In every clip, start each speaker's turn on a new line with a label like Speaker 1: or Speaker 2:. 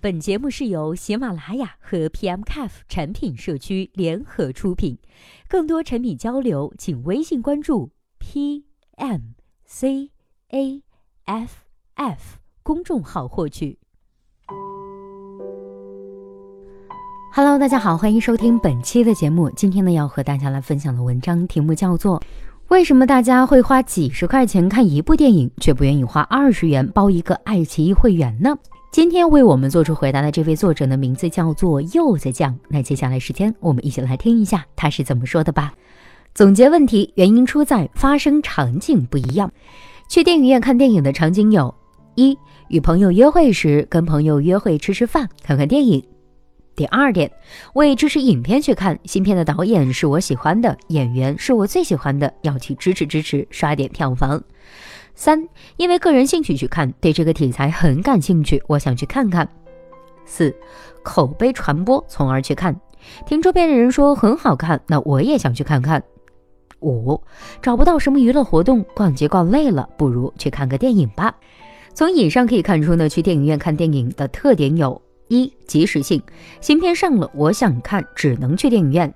Speaker 1: 本节目是由喜马拉雅和 pm caf 产品社区联合出品。更多产品交流请微信关注 pmcaff 公众号获取。Hello 大家好欢迎收听本期的节目。今天呢要和大家来分享的文章题目叫做为什么大家会花几十块钱看一部电影，却不愿意花二十元包一个爱奇艺会员呢？》今天为我们做出回答的这位作者的名字叫做柚子酱。那接下来时间，我们一起来听一下他是怎么说的吧。总结问题，原因出在发生场景不一样。去电影院看电影的场景有：一、与朋友约会时，跟朋友约会吃吃饭、看看电影；第二点，为支持影片去看，新片的导演是我喜欢的，演员是我最喜欢的，要去支持支持，刷点票房。三，因为个人兴趣去看，对这个题材很感兴趣，我想去看看。四，口碑传播，从而去看，听周边的人说很好看，那我也想去看看。五，找不到什么娱乐活动，逛街逛累了，不如去看个电影吧。从以上可以看出呢，去电影院看电影的特点有：一，及时性，新片上了，我想看，只能去电影院。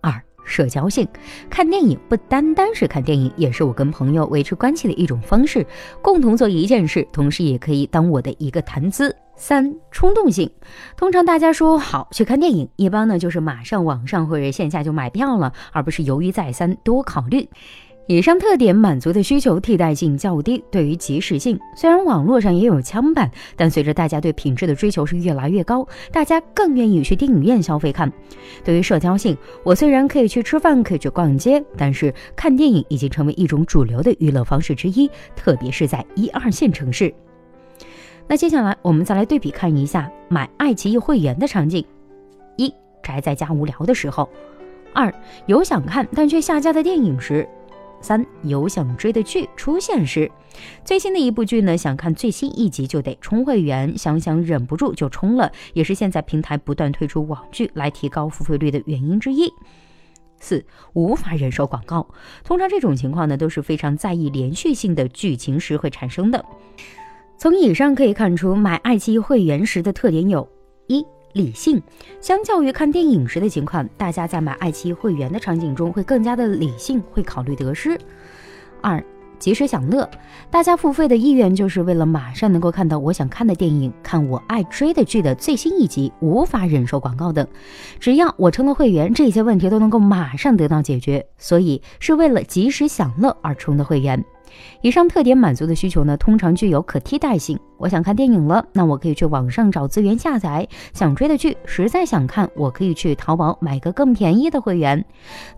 Speaker 1: 二社交性，看电影不单单是看电影，也是我跟朋友维持关系的一种方式，共同做一件事，同时也可以当我的一个谈资。三，冲动性，通常大家说好去看电影，一般呢就是马上网上或者线下就买票了，而不是犹豫再三，多考虑。以上特点满足的需求替代性较低。对于即时性，虽然网络上也有枪版，但随着大家对品质的追求是越来越高，大家更愿意去电影院消费看。对于社交性，我虽然可以去吃饭，可以去逛街，但是看电影已经成为一种主流的娱乐方式之一，特别是在一二线城市。那接下来我们再来对比看一下买爱奇艺会员的场景：一宅在家无聊的时候；二有想看但却下架的电影时。三有想追的剧出现时，最新的一部剧呢，想看最新一集就得充会员，想想忍不住就充了，也是现在平台不断推出网剧来提高付费率的原因之一。四无法忍受广告，通常这种情况呢都是非常在意连续性的剧情时会产生的。从以上可以看出，买爱奇艺会员时的特点有：一。理性，相较于看电影时的情况，大家在买爱奇艺会员的场景中会更加的理性，会考虑得失。二，及时享乐，大家付费的意愿就是为了马上能够看到我想看的电影，看我爱追的剧的最新一集，无法忍受广告等。只要我充了会员，这些问题都能够马上得到解决，所以是为了及时享乐而充的会员。以上特点满足的需求呢，通常具有可替代性。我想看电影了，那我可以去网上找资源下载；想追的剧，实在想看，我可以去淘宝买个更便宜的会员。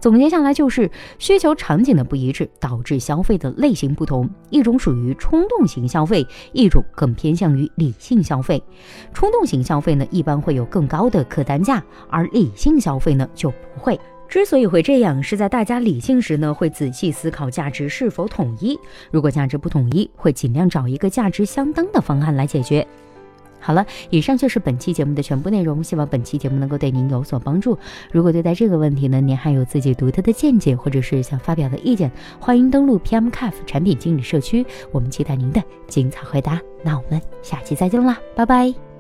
Speaker 1: 总结下来就是需求场景的不一致，导致消费的类型不同。一种属于冲动型消费，一种更偏向于理性消费。冲动型消费呢，一般会有更高的客单价，而理性消费呢，就不会。之所以会这样，是在大家理性时呢，会仔细思考价值是否统一；如果价值不统一，会尽量找一个价值相当的方案来解决。好了，以上就是本期节目的全部内容，希望本期节目能够对您有所帮助。如果对待这个问题呢，您还有自己独特的见解，或者是想发表的意见，欢迎登录 PMCAF 产品经理社区，我们期待您的精彩回答。那我们下期再见啦，拜拜。